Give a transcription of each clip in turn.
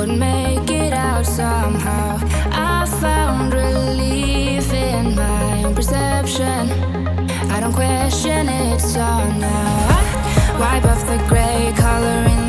would make it out somehow. I found relief in my own perception. I don't question it, so now I wipe off the gray coloring.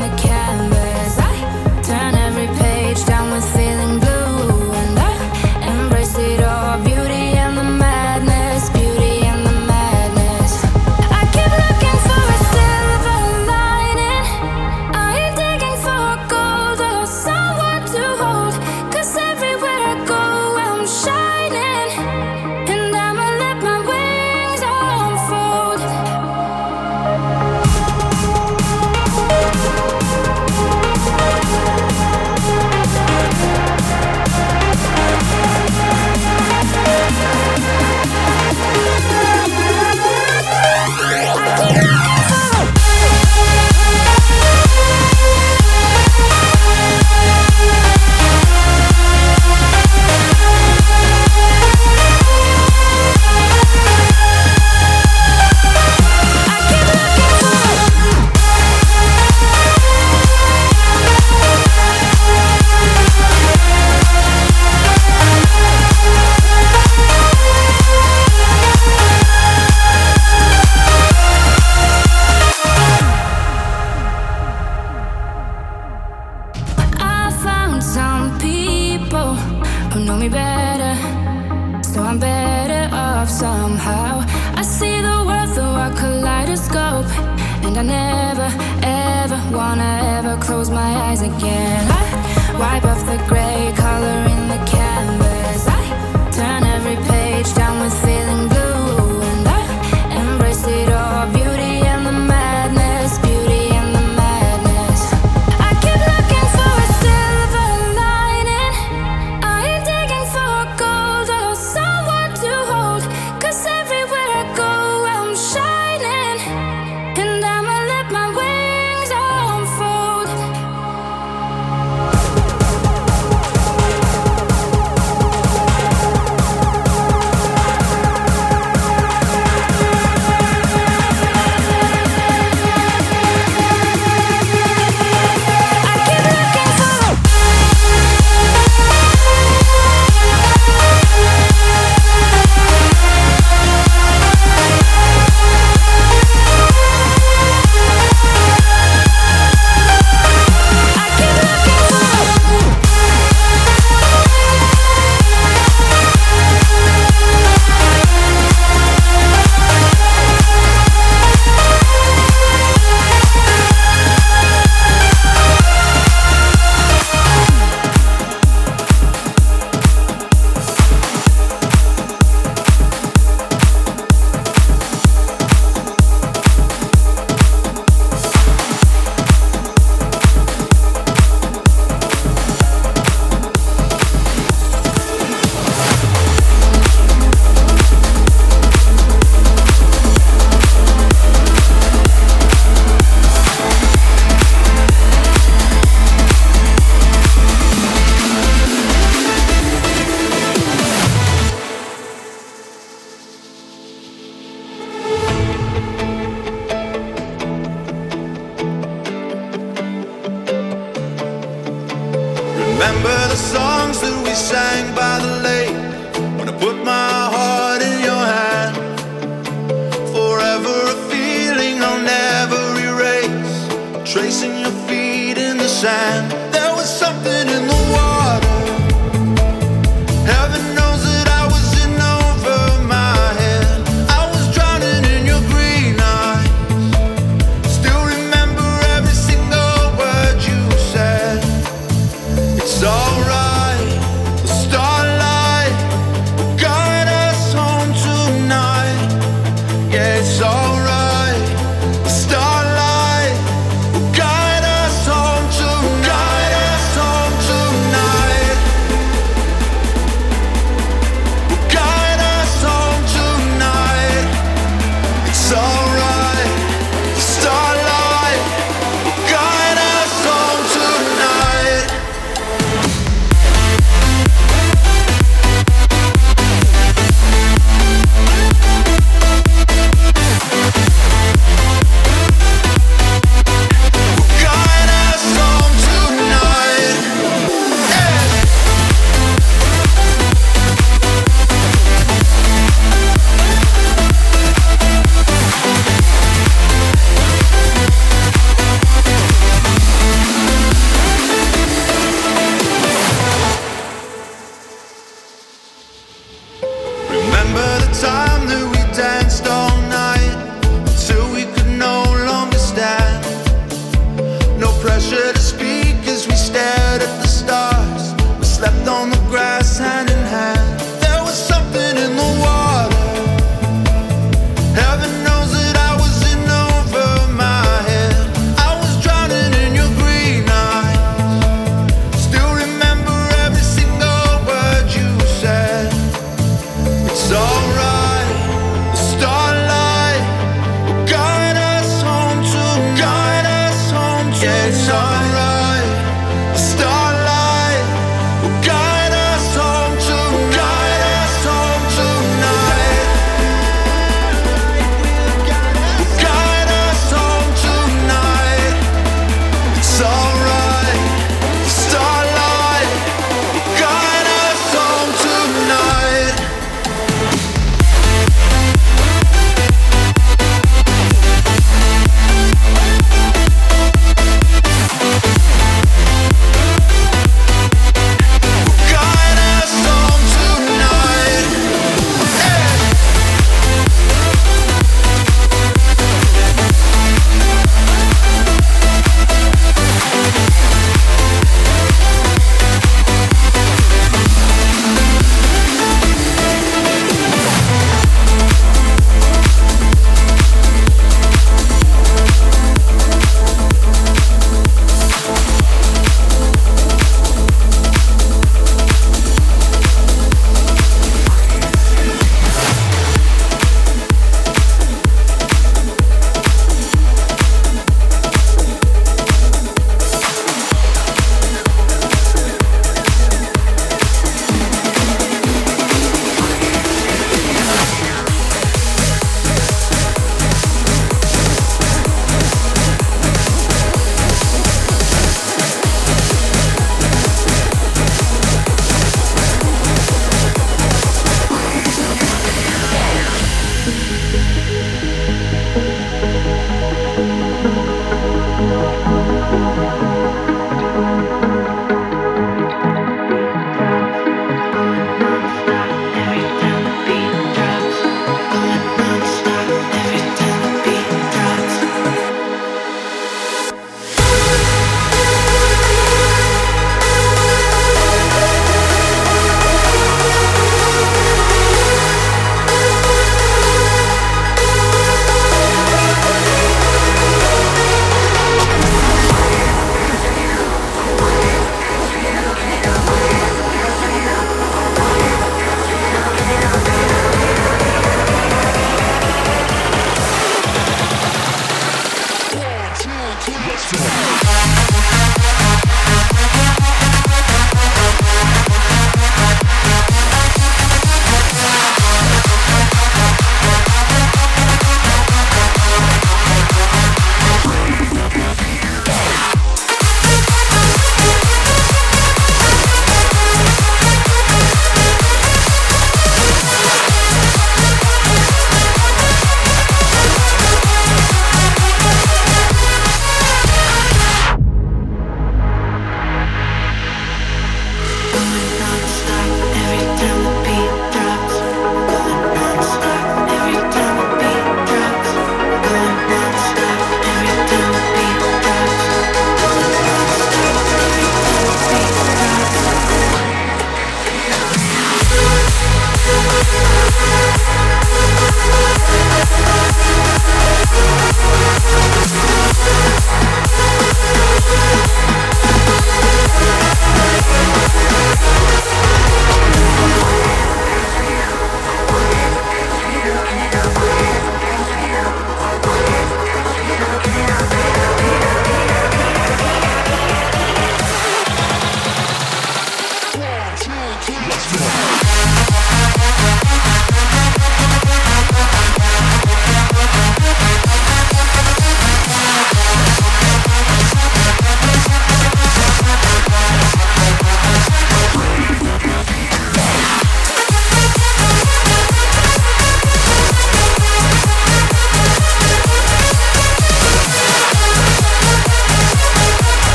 the songs that we sang by the lake. Wanna put my heart in your hand. Forever a feeling I'll never erase. Tracing your feet in the sand.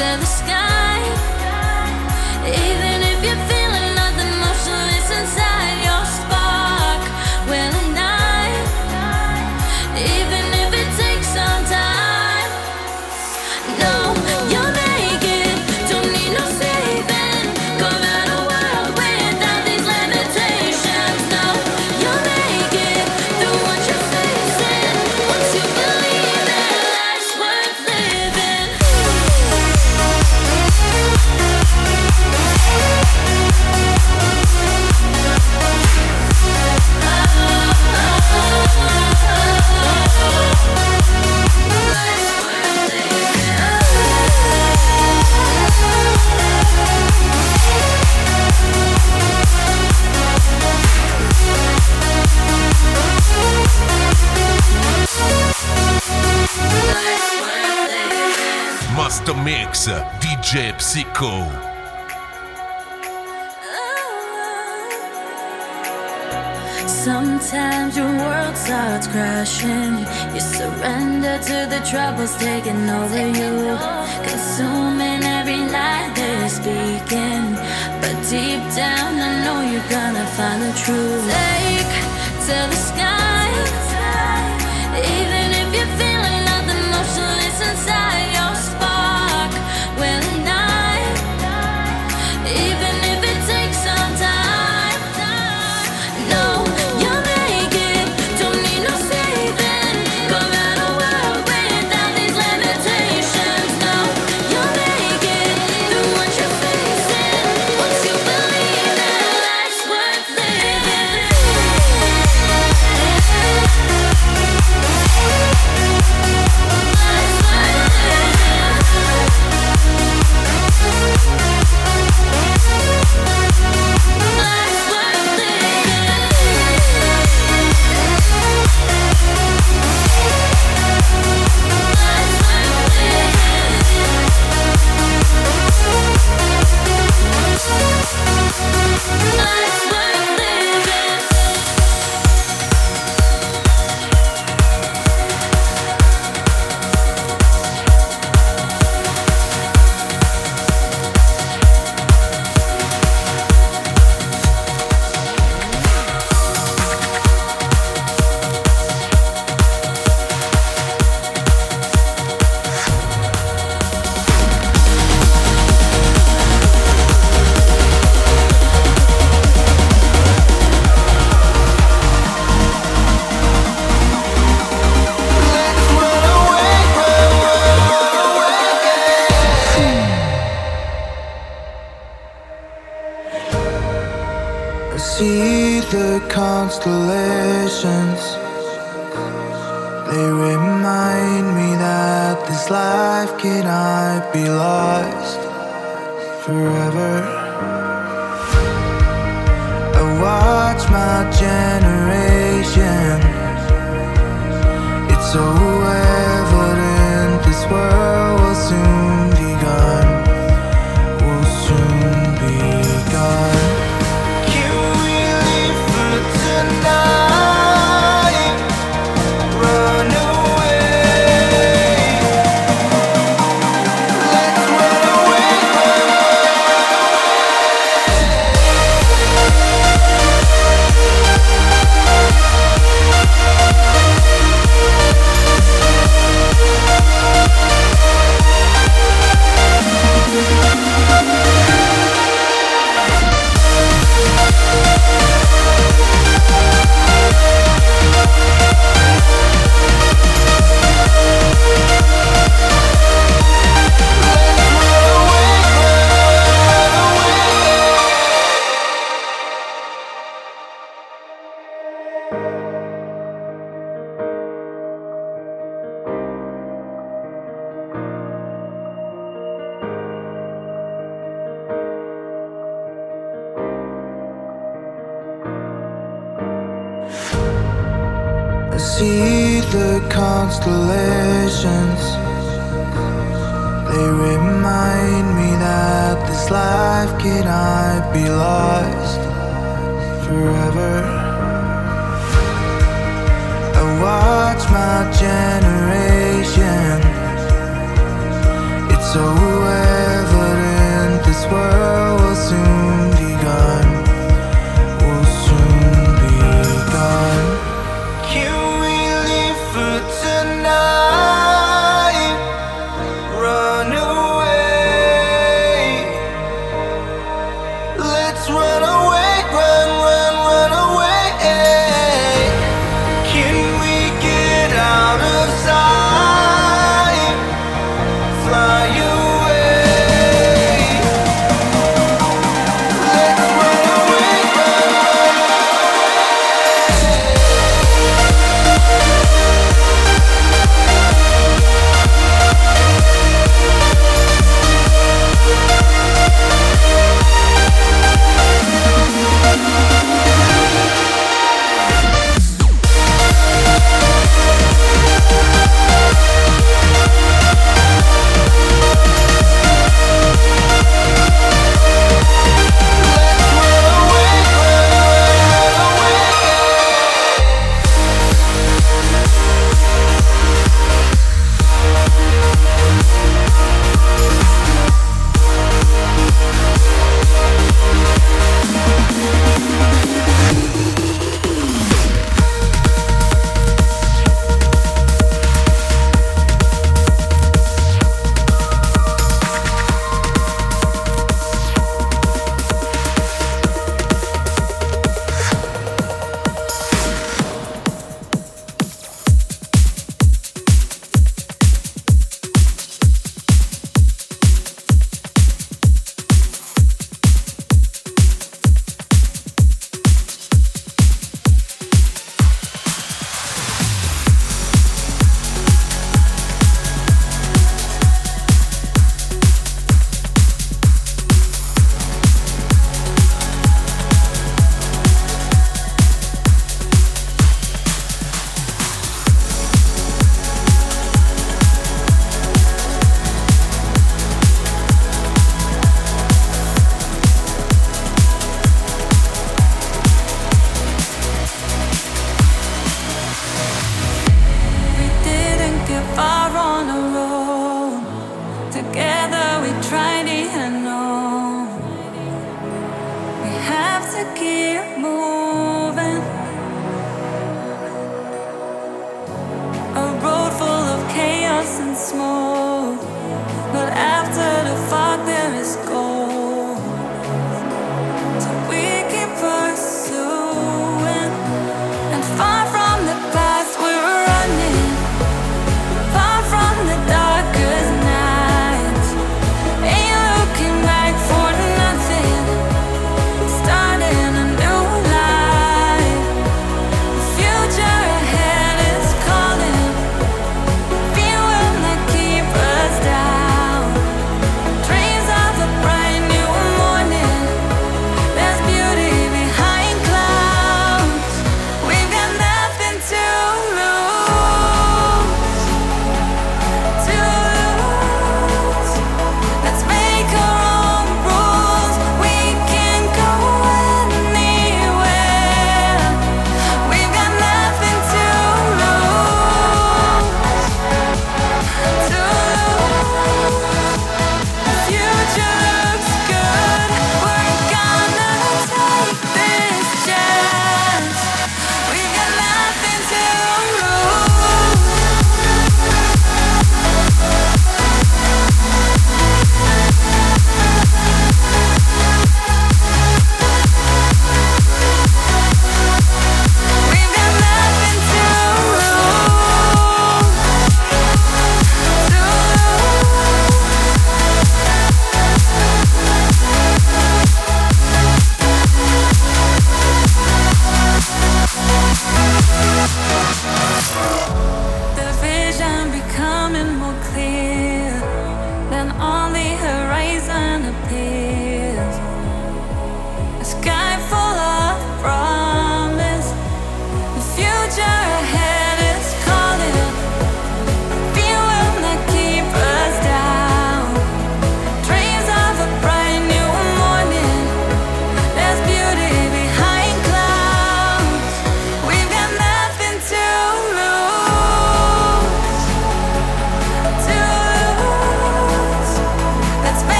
and the sky. Mexico. Sometimes your world starts crashing. You surrender to the troubles taking over you. Consuming every lie they're speaking. But deep down, I know you're gonna find the truth. Take to the sky. Even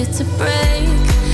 it to break.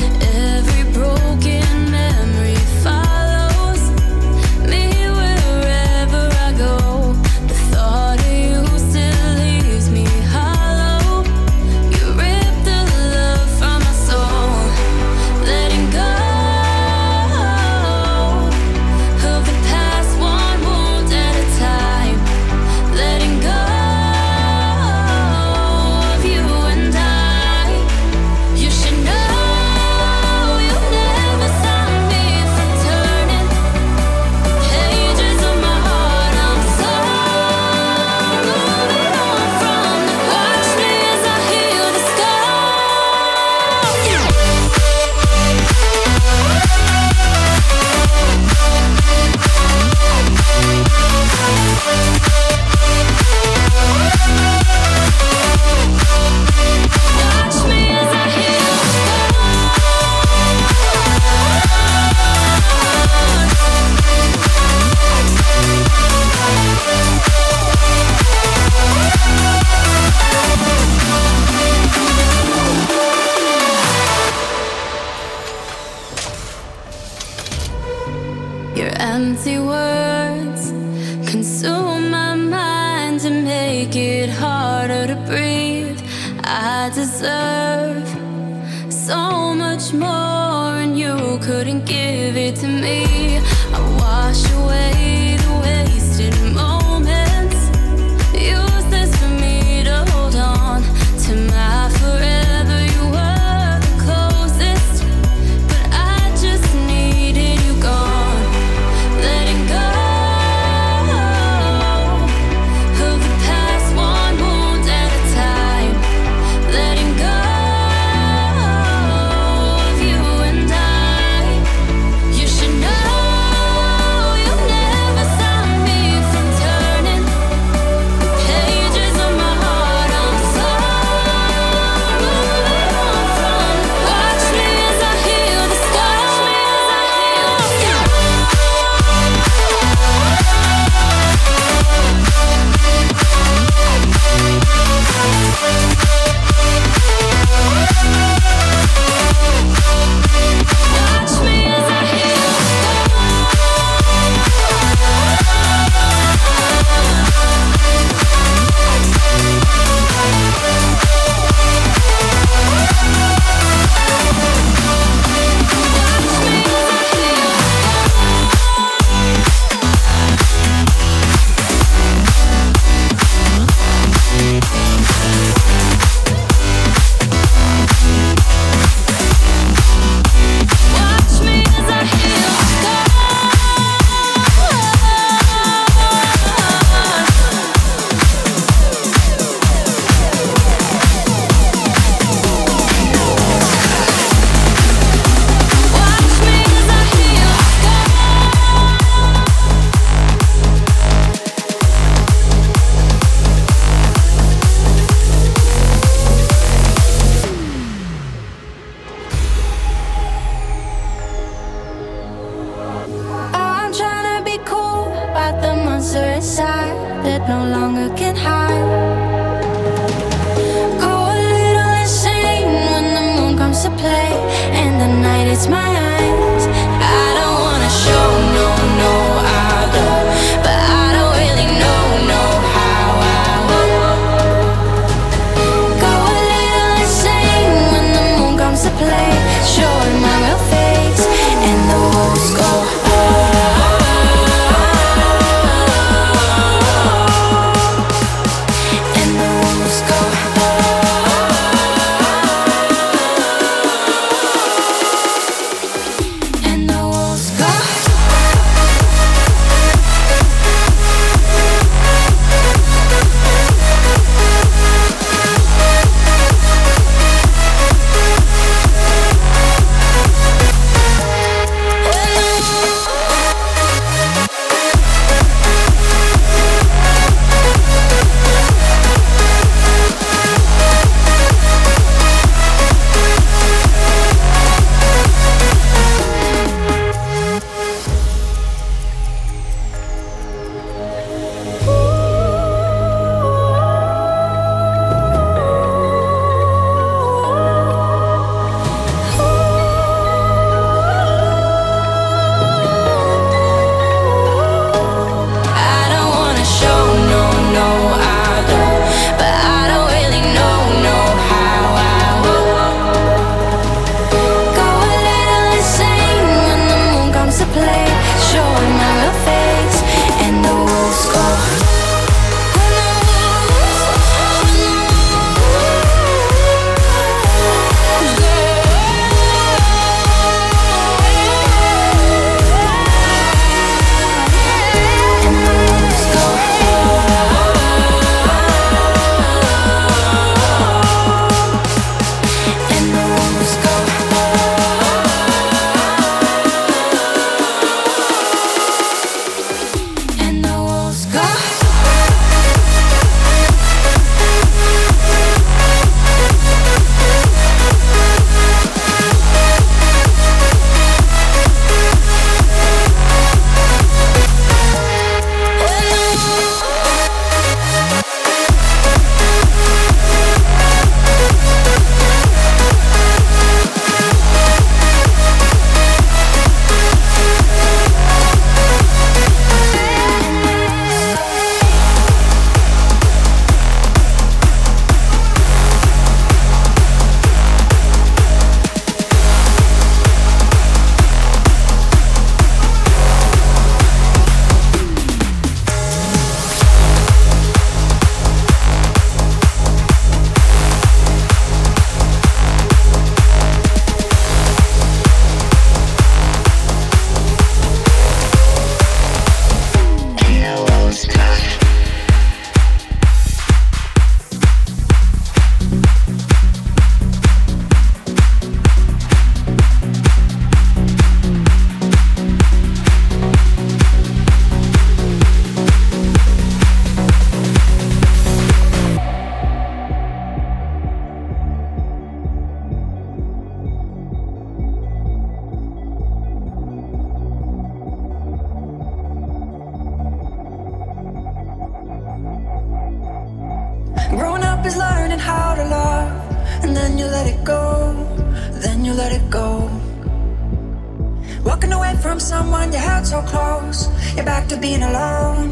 From someone you held so close. You're back to being alone.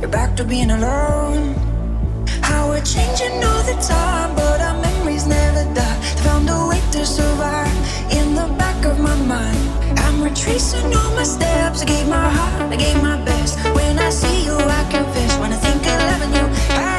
You're back to being alone. How we're changing all the time, but our memories never die. Found a way to survive in the back of my mind. I'm retracing all my steps. I gave my heart, I gave my best. When I see you, I confess. When I think of loving you, I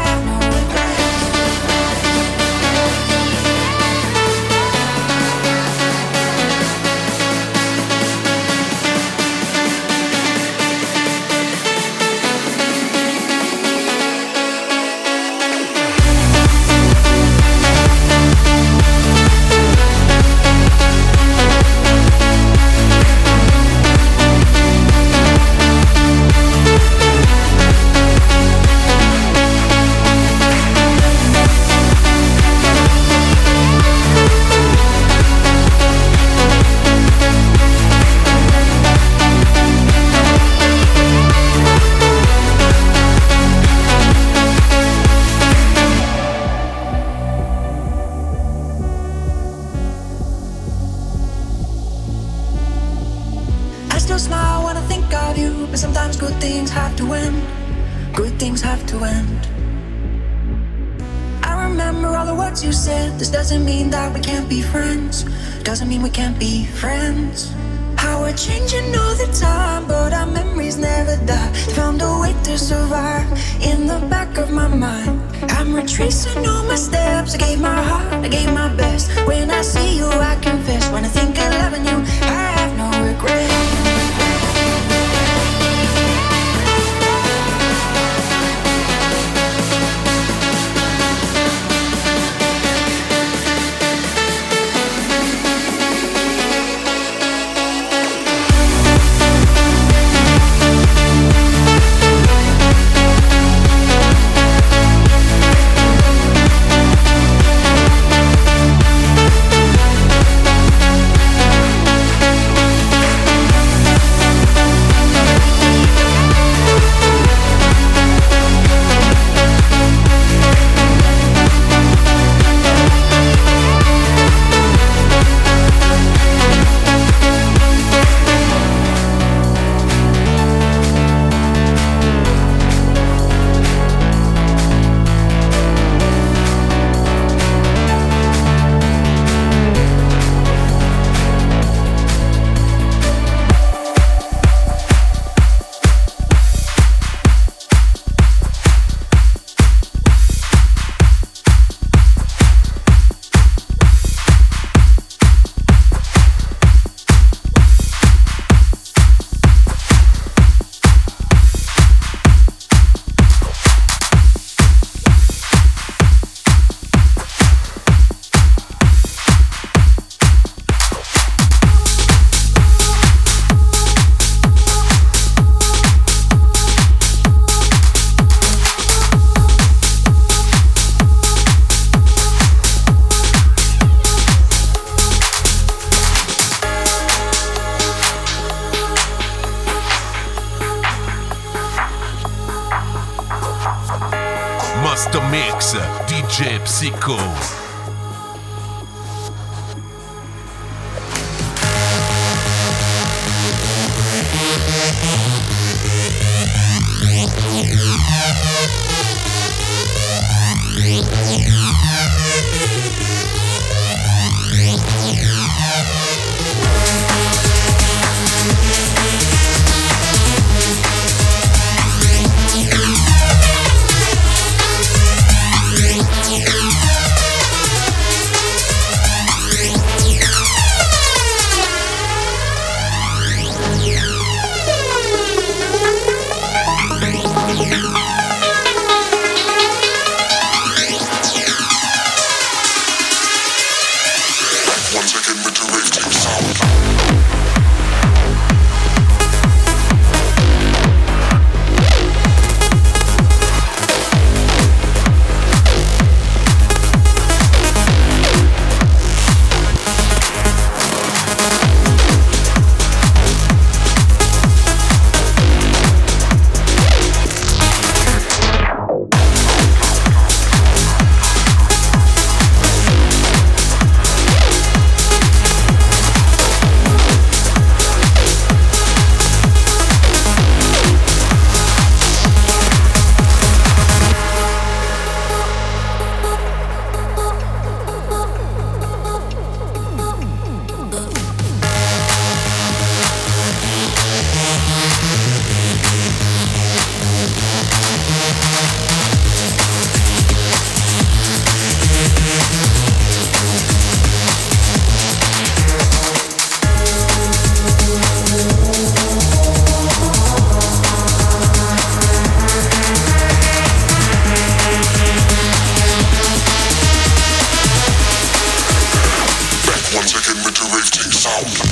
sound.